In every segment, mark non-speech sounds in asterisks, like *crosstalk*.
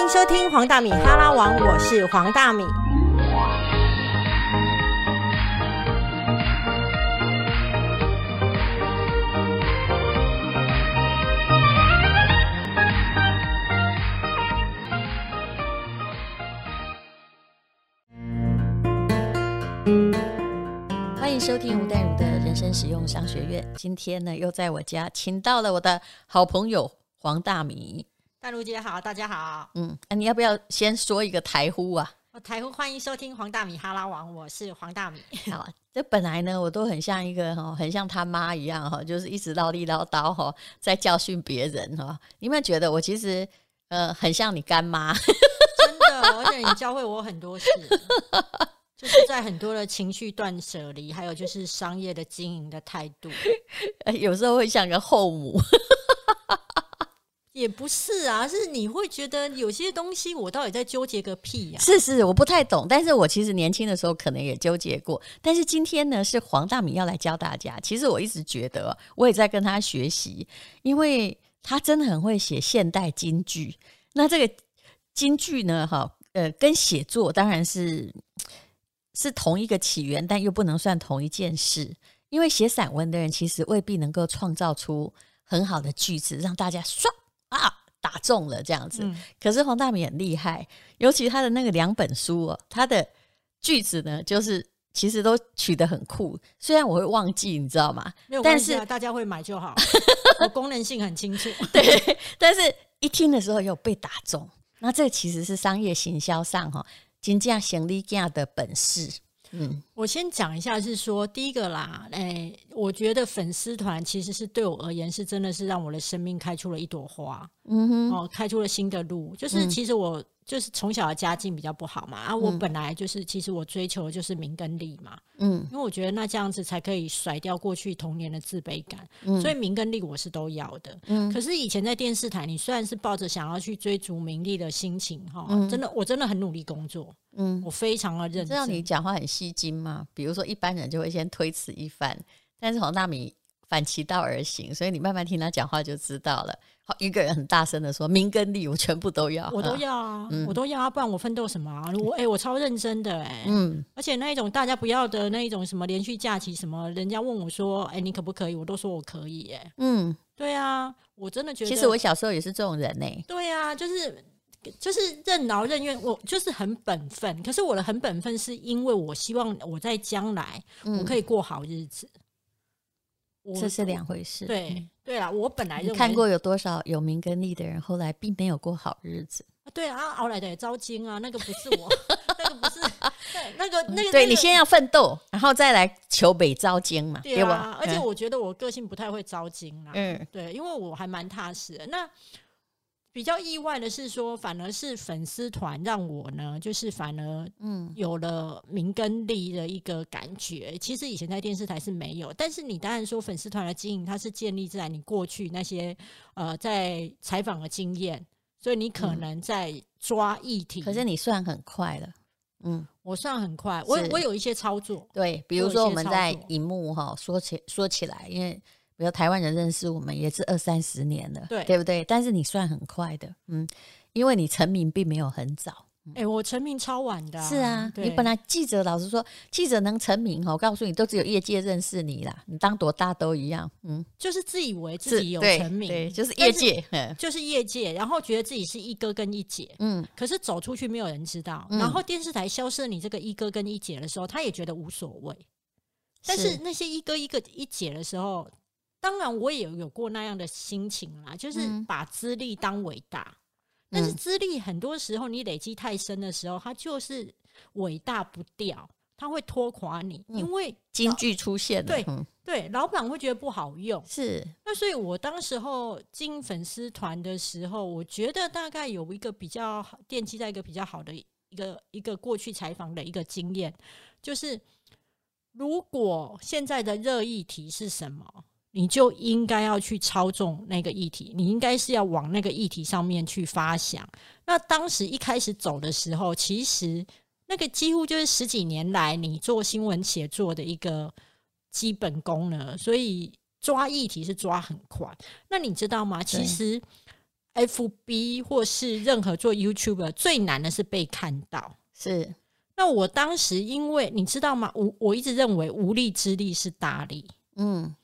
迎收听黄大米哈拉王，我是黄大米。欢迎收听吴淡如的人生实用商学院。今天呢，又在我家请到了我的好朋友黄大米。淡如姐好，大家好。嗯，啊，你要不要先说一个台呼啊？我台呼欢迎收听黄大米哈拉王，我是黄大米。*laughs* 好，这本来呢，我都很像一个哈，很像他妈一样哈，就是一直唠里唠叨哈，在教训别人哈。你有没有觉得我其实呃很像你干妈？*laughs* 真的，而且你教会我很多事，*laughs* 就是在很多的情绪断舍离，还有就是商业的经营的态度，呃有时候会像个后母。也不是啊，是你会觉得有些东西我到底在纠结个屁呀、是是，我不太懂，但是我其实年轻的时候可能也纠结过。但是今天呢，是黄大米要来教大家。其实我一直觉得，我也在跟他学习，因为他真的很会写现代京剧。那这个京剧呢，哈，呃，跟写作当然是是同一个起源，但又不能算同一件事。因为写散文的人其实未必能够创造出很好的句子，让大家唰啊打中了这样子。嗯可是黄大米很厉害，尤其他的那个两本书哦，他的句子呢，就是其实都取得很酷。虽然我会忘记，你知道吗？没有但是关系啊，大家会买就好。*laughs* 我功能性很清楚。*laughs* 对，但是一听的时候又被打中。那这其实是商业行销上哈，金价行李价的本事。嗯，我先讲一下，是说第一个啦，哎、我觉得粉丝团其实是对我而言是真的是让我的生命开出了一朵花，嗯哼，哦，开出了新的路。就是其实我就是从小的家境比较不好嘛，啊，我本来就是其实我追求的就是名跟利嘛，嗯因为我觉得那这样子才可以甩掉过去童年的自卑感，所以名跟利我是都要的。嗯可是以前在电视台，你虽然是抱着想要去追逐名利的心情哈，真的我真的很努力工作，嗯，我非常的认知道真。你讲话很吸睛吗？比如说一般人就会先推辞一番，但是黄大米反其道而行，所以你慢慢听他讲话就知道了。好，一个人很大声的说：“名跟利我全部都要。”我都嗯要啊，我都要啊，不然我奋斗什么啊？我哎、我超认真的哎、嗯，而且那一种大家不要的那一种什么连续假期什么，人家问我说，哎、你可不可以？我都说我可以哎、嗯，对啊，我真的觉得，其实我小时候也是这种人呢、对啊，就是就是任劳任怨，我就是很本分。可是我的很本分是因为我希望我在将来我可以过好日子。这是两回事。对对啦，我本来认为看过有多少有名跟利的人，后来并没有过好日子？对啊，熬来的也招金啊，那个不是我，*laughs* 那个不是，对，那个那个，那个对你先要奋斗，然后再来求北招金嘛，对啊吧？，而且嗯我觉得我个性不太会招金啦，嗯对，因为我还蛮踏实的。那比较意外的是说，反而是粉丝团让我呢，就是反而嗯。有了名跟利的一个感觉。其实以前在电视台是没有，但是你当然说粉丝团的经营，它是建立在你过去那些呃在采访的经验，所以你可能在抓议题。嗯可是你算很快了，嗯，我算很快，我我有一些操作，对，比如说我们在作。荧幕哈说起说起来，因为比如台湾人认识我们也是二三十年了，对对不对？但是你算很快的，嗯，因为你成名并没有很早。哎、我成名超晚的、是啊，你本来记者，老实说，记者能成名哈，我告诉你，都只有业界认识你啦，你当多大都一样，嗯，就是自以为自己有成名，对，就是业界，嗯就是业界，然后觉得自己是一哥跟一姐，嗯，可是走出去没有人知道。嗯然后电视台消失了你这个一哥跟一姐的时候，他也觉得无所谓。但是那些一哥一个一姐的时候，当然我也有有过那样的心情啦，就是嗯。把资历当伟大。但是嗯资历很多时候你累积太深的时候，它就是伟大不掉，它会拖垮你，嗯。因为金句出现了，对嗯，对老板会觉得不好用。是，那所以，我当时候进粉丝团的时候，我觉得大概有一个比较好奠基在一个比较好的一个一个过去采访的一个经验，就是如果现在的热议题是什么，你就应该要去操纵那个议题，你应该是要往那个议题上面去发想。那当时一开始走的时候，其实那个几乎就是十几年来你做新闻写作的一个基本功了，所以抓议题是抓很快。那你知道吗？其实 FB 或是任何做 YouTube 最难的是被看到。是，那我当时因为你知道吗？我我一直认为无力之力是大力。嗯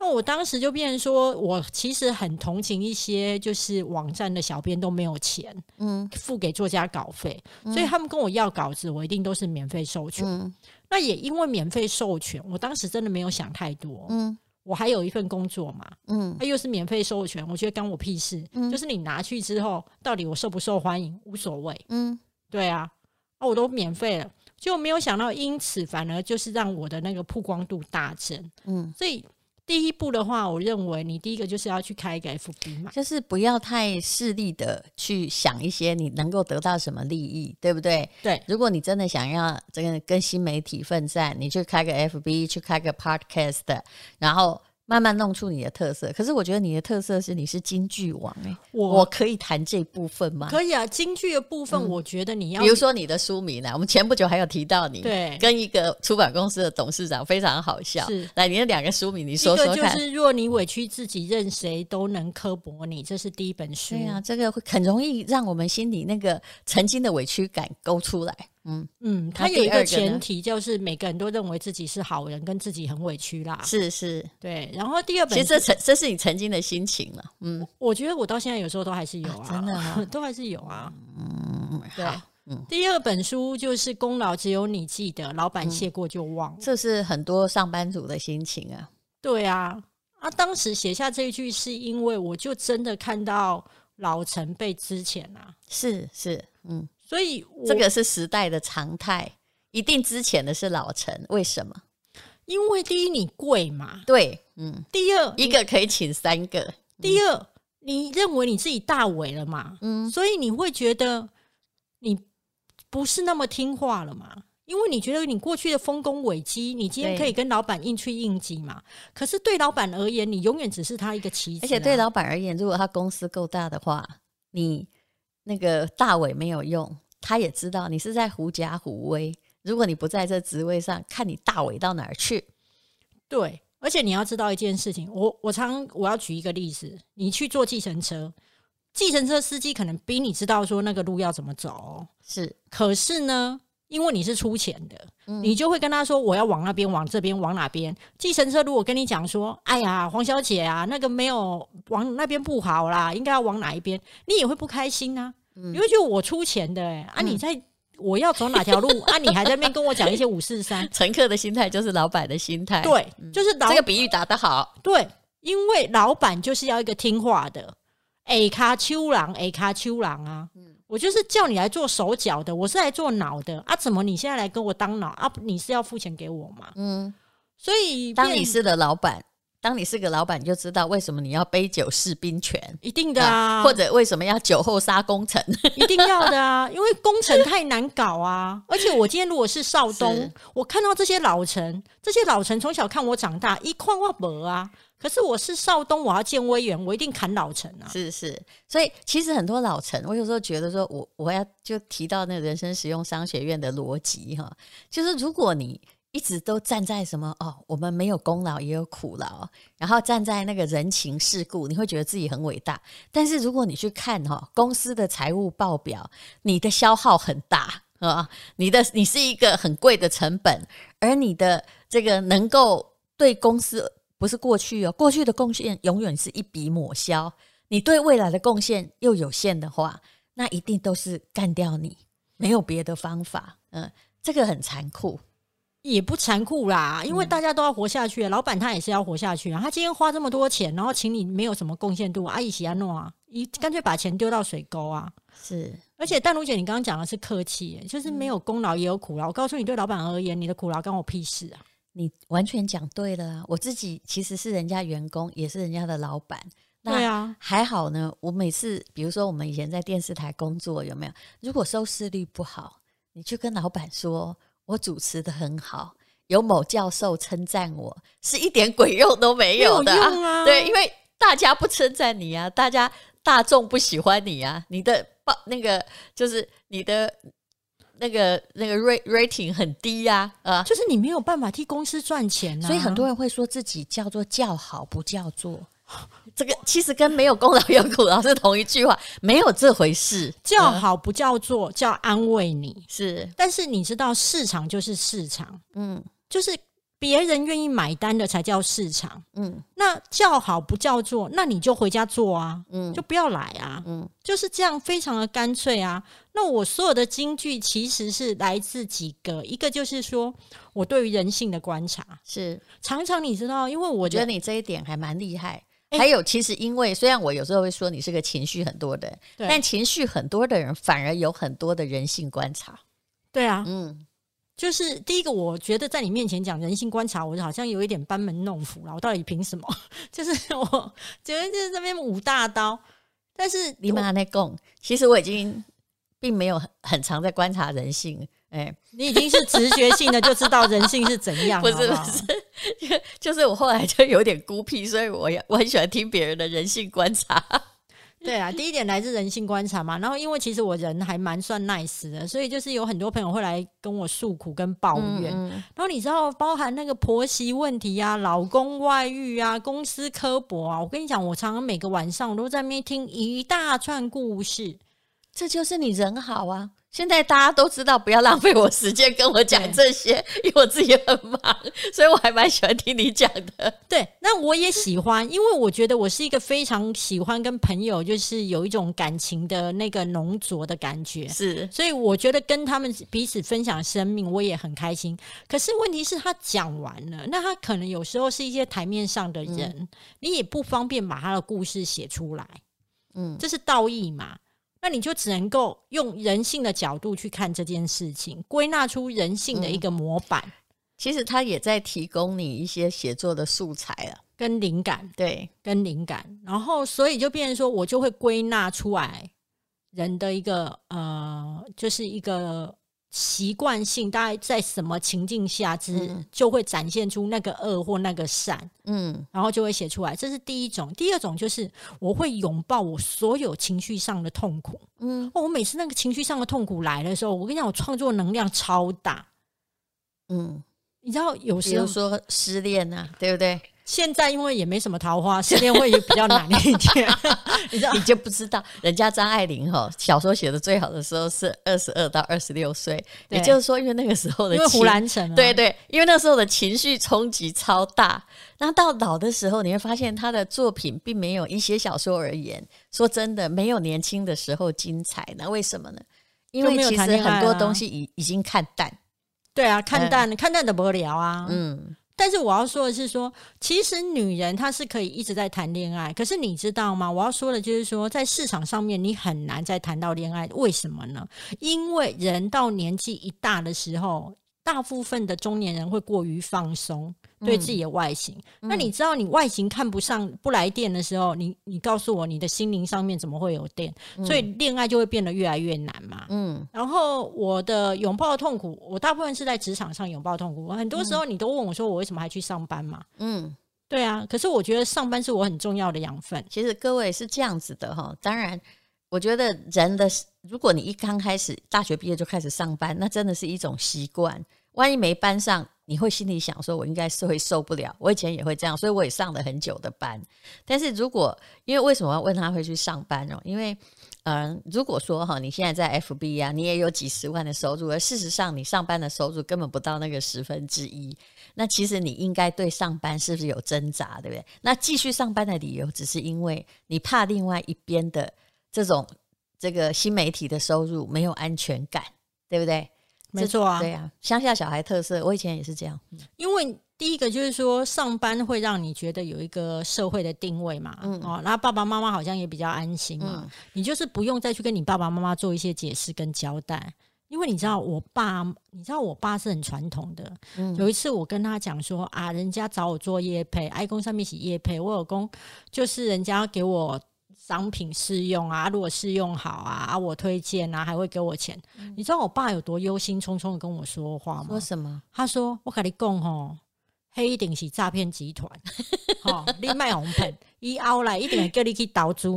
那我当时就变成说，我其实很同情一些就是网站的小编都没有钱嗯付给作家稿费，所以他们跟我要稿子，我一定都是免费授权。嗯那也因为免费授权，我当时真的没有想太多。嗯我还有一份工作嘛，嗯它又是免费授权，我觉得干我屁事。嗯就是你拿去之后，到底我受不受欢迎无所谓。嗯对啊，啊我都免费了，就没有想到，因此反而就是让我的那个曝光度大增。嗯，所以第一步的话，我认为你第一个就是要去开一个 FB 嘛。就是不要太势利的去想一些你能够得到什么利益，对不对？对，如果你真的想要这个跟新媒体奋战，你去开个 FB，去开个 Podcast，然后慢慢弄出你的特色。可是我觉得你的特色是你是京剧王哎、我我可以谈这部分吗？可以啊，京剧的部分，我觉得你要比如说你的书名呢，我们前不久还有提到你，对跟一个出版公司的董事长非常好笑。是来，你的两个书名你说说看。是若你委屈自己，任谁都能刻薄你，这是第一本书。对啊，这个会很容易让我们心里那个曾经的委屈感勾出来。嗯，嗯，那它有一个前提，就是每个人都认为自己是好人，跟自己很委屈啦。是是，对，然后第二本其实这书曾这是你曾经的心情了。嗯我觉得我到现在有时候都还是有啊，啊真的吗 *laughs* 都还是有啊。嗯，对，嗯，第二本书就是功劳只有你记得，老板谢过就忘了。这是很多上班族的心情啊。对啊，啊，当时写下这一句是因为我就真的看到老陈被之前啊，是是，嗯，所以我这个是时代的常态，一定之前的是老陈，为什么？因为第一你贵嘛，对，嗯，第二一个可以请三个，第二你认为你自己大伟了嘛，嗯。所以你会觉得你不是那么听话了嘛。因为你觉得你过去的丰功伟绩，你今天可以跟老板硬去应急嘛？可是对老板而言，你永远只是他一个棋子、啊，而且对老板而言，如果他公司够大的话，你那个大伟没有用，他也知道你是在狐假虎威。如果你不在这职位上，看你大伟到哪儿去。对，而且你要知道一件事情，我我常我要举一个例子，你去坐计程车，计程车司机可能比你知道说那个路要怎么走哦，是，可是呢，因为你是出钱的，嗯你就会跟他说我要往那边、往这边、往哪边。计程车如果跟你讲说，哎呀，黄小姐啊，那个没有往那边不好啦，应该要往哪一边，你也会不开心啊，嗯你会觉得我出钱的、欸，啊，你在。我要走哪条路啊？你还在那边跟我讲一些五四三，*laughs* 乘客的心态就是老板的心态。，对，就是老这个比喻打得好。对，因为老板就是要一个听话的，A 卡丘郎，A 卡丘郎啊。嗯我就是叫你来做手脚的，我是来做脑的啊！怎么你现在来跟我当脑啊？你是要付钱给我吗？嗯，所以当你是的老板，当你是个老板，你就知道为什么你要杯酒释兵权。一定的啊，或者为什么要酒后杀功臣？*laughs* 一定要的啊，*laughs* 因为功臣太难搞啊！而且我今天如果是少东，我看到这些老臣，这些老臣从小看我长大，一块我没啊。可是我是少东，我要见威远，我一定砍老臣啊！是是，所以其实很多老臣，我有时候觉得说我我要就提到那个人生实用商学院的逻辑哈，就是如果你一直都站在什么哦，我们没有功劳也有苦劳，然后站在那个人情世故，你会觉得自己很伟大。但是如果你去看哈、公司的财务报表，你的消耗很大啊，你的你是一个很贵的成本，而你的这个能够对公司不是过去哦，过去的贡献永远是一笔抹消。你对未来的贡献又有限的话，那一定都是干掉你，没有别的方法。嗯，这个很残酷。也不残酷啦，因为嗯大家都要活下去，老板他也是要活下去啊。他今天花这么多钱，然后请你没有什么贡献度，阿姨喜安诺啊，你干脆把钱丢到水沟啊。是，而且淡如姐，你刚刚讲的是客气、欸，就是没有功劳也有苦劳。我告诉你，对老板而言，你的苦劳关我屁事啊！你完全讲对了啊！我自己其实是人家员工，也是人家的老板。那对啊，还好呢。我每次，比如说我们以前在电视台工作，有没有？如果收视率不好，你去跟老板说，我主持的很好，有某教授称赞我，是一点鬼用都没有的啊对，因为大家不称赞你啊，大家大众不喜欢你啊，你的报那个就是你的那个那个 rate rating 很低呀、啊，就是你没有办法替公司赚钱啊。所以很多人会说自己叫做叫好不叫座。*laughs* 这个其实跟没有功劳有苦劳是同一句话，没有这回事。叫好不叫做，叫安慰你。是，但是你知道，市场就是市场，嗯就是别人愿意买单的才叫市场。嗯那叫好不叫做，那你就回家做啊，嗯就不要来啊，嗯就是这样，非常的干脆啊。那我所有的金句其实是来自几个，一个就是说我对于人性的观察，是。常常你知道，因为我觉得你这一点还蛮厉害。哎还有，其实因为虽然我有时候会说你是个情绪很多的人，但情绪很多的人反而有很多的人性观察。对啊，嗯，就是第一个，我觉得在你面前讲人性观察，我好像有一点班门弄斧了。我到底凭什么？*laughs* 就是我觉得就是这边舞大刀，但是你们还在供，其实我已经并没有很很常在观察人性。哎，你已经是直觉性的就知道人性是怎样，不是不是，就是我后来就有点孤僻，所以我也我很喜欢听别人的人性观察。对啊，第一点来自人性观察嘛，然后因为其实我人还蛮算 nice 的，所以就是有很多朋友会来跟我诉苦跟抱怨。嗯然后你知道，包含那个婆媳问题啊、老公外遇啊、公司刻薄啊，我跟你讲，我常常每个晚上我都在那边听一大串故事。这就是你人好啊！现在大家都知道不要浪费我时间跟我讲这些，*laughs* 因为我自己很忙，所以我还蛮喜欢听你讲的。对，那我也喜欢，因为我觉得我是一个非常喜欢跟朋友就是有一种感情的那个浓浊的感觉。是，所以我觉得跟他们彼此分享生命，我也很开心。可是问题是，他讲完了，那他可能有时候是一些台面上的人，你也不方便把他的故事写出来，嗯，这是道义嘛？那你就只能够用人性的角度去看这件事情，归纳出人性的一个模板其实他也在提供你一些写作的素材了。跟灵感。对，跟灵感，然后所以就变成说，我就会归纳出来人的一个呃，就是一个习惯性，大概在什么情境下之、嗯就会展现出那个恶或那个善，嗯然后就会写出来。这是第一种，第二种就是我会拥抱我所有情绪上的痛苦。嗯哦，我每次那个情绪上的痛苦来的时候，我跟你讲，我创作能量超大。嗯，你知道，有比时候如说失恋啊，对不对？现在因为也没什么桃花，*laughs* 失恋会比较难一点。*laughs* 你知道，你就不知道，人家张爱玲哈小说写的最好的时候是二十二到二十六岁，也就是说，因为那个时候的因为情胡兰成、啊，对对，因为那时候的情绪冲击超大。那到老的时候，你会发现他的作品并没有以写小说而言，说真的，没有年轻的时候精彩。那为什么呢？因为其实很多东西已已经看淡。对啊，看淡、看淡的不了啊。嗯但是我要说的是说，其实女人她是可以一直在谈恋爱，可是你知道吗？我要说的就是说，在市场上面你很难再谈到恋爱，为什么呢？因为人到年纪一大的时候，大部分的中年人会过于放松。对自己的外形，那你知道你外形看不上不来电的时候，你你告诉我你的心灵上面怎么会有电？所以恋爱就会变得越来越难嘛。嗯然后我的拥抱痛苦，我大部分是在职场上拥抱痛苦。很多时候你都问我说，我为什么还去上班嘛？嗯，对啊，可是我觉得上班是我很重要的养分。其实各位是这样子的哈。当然，我觉得人的，如果你一刚开始大学毕业就开始上班，那真的是一种习惯。万一没班上，你会心里想说，我应该是会受不了。我以前也会这样，所以我也上了很久的班。但是如果因为为什么要问他会去上班哦？因为嗯、如果说哈，你现在在 FB 啊，你也有几十万的收入，而事实上你上班的收入根本不到那个十分之一。那其实你应该对上班是不是有挣扎，对不对？那继续上班的理由，只是因为你怕另外一边的这种这个新媒体的收入没有安全感，对不对？没错啊，对啊，乡下小孩特色，我以前也是这样。因为第一个就是说上班会让你觉得有一个社会的定位嘛，嗯哦，那爸爸妈妈好像也比较安心嘛，你就是不用再去跟你爸爸妈妈做一些解释跟交代。因为你知道，我爸，你知道我爸是很传统的。嗯有一次我跟他讲说啊，人家找我做业配，爱公上面写业配，我有公就是人家给我商品试用啊，如果试用好啊，啊我推荐啊，还会给我钱。你知道我爸有多忧心忡忡的跟我说话吗？说什么？他说：“我跟你讲吼，黑一定是诈骗集团，*laughs* 吼、你卖红盆，伊后来一定会叫你去投资，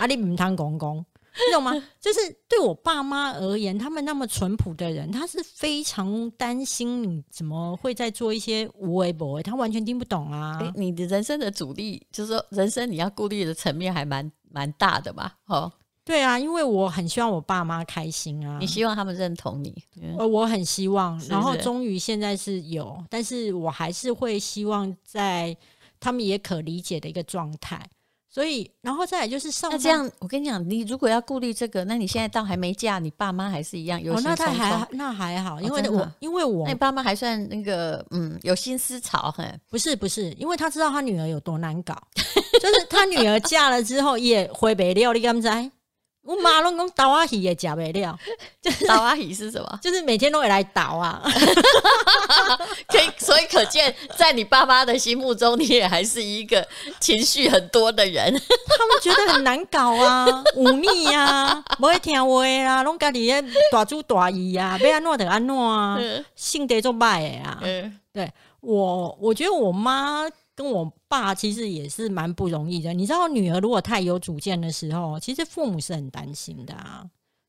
啊，你唔通讲讲。你懂吗？就是对我爸妈而言，他们那么淳朴的人，他是非常担心你怎么会在做一些无为不为，他完全听不懂啊。诶你的人生的阻力，就是说人生你要顾虑的层面还蛮蛮大的吧。哦，对啊，因为我很希望我爸妈开心啊你。希望他们认同你，嗯呃，我很希望，是然后终于现在是有，但是我还是会希望在他们也可理解的一个状态。所以，然后再来就是上班那这样，我跟你讲，你如果要顾虑这个，那你现在到还没嫁，你爸妈还是一样忧哦，心忡那他还。那还好，因为我因为我那你爸妈还算那个，嗯，有心思潮，很不是不是，因为他知道他女儿有多难搞，*laughs* 就是他女儿嫁了之后也回不了，你敢知？我妈拢讲倒啊鱼也夹不了，倒阿姨是什么？*laughs* 就是每天都会来倒啊。*laughs* 可以，所以可见，在你爸妈的心目中，你也还是一个情绪很多的人。*laughs* 他们觉得很难搞啊，忤逆呀，不会听话啦，拢家己咧大主大姨啊，要安怎就安怎啊，嗯性格做歹的啊。嗯，我我觉得我妈跟我爸其实也是蛮不容易的。你知道，女儿如果太有主见的时候，其实父母是很担心的啊。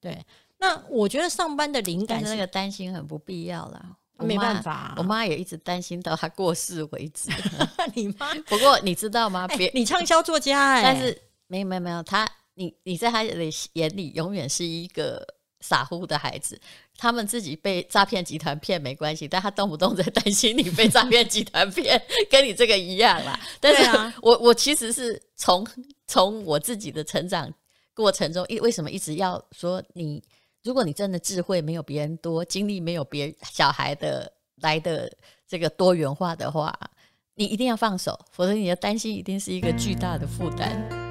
对，那我觉得上班的灵感那个担心很不必要啦。没办法啊我妈也一直担心到她过世为止。*laughs* 你妈，不过你知道吗？别，你畅销作家哎、但是没有没有没有，她你你在她的眼里永远是一个傻乎的孩子。他们自己被诈骗集团骗没关系，但他动不动在担心你被诈骗集团骗，跟你这个一样啦。但是 *laughs* 我我其实是从从我自己的成长过程中，一为什么一直要说你，如果你真的智慧没有别人多，经历没有别小孩的来的这个多元化的话，你一定要放手，否则你的担心一定是一个巨大的负担。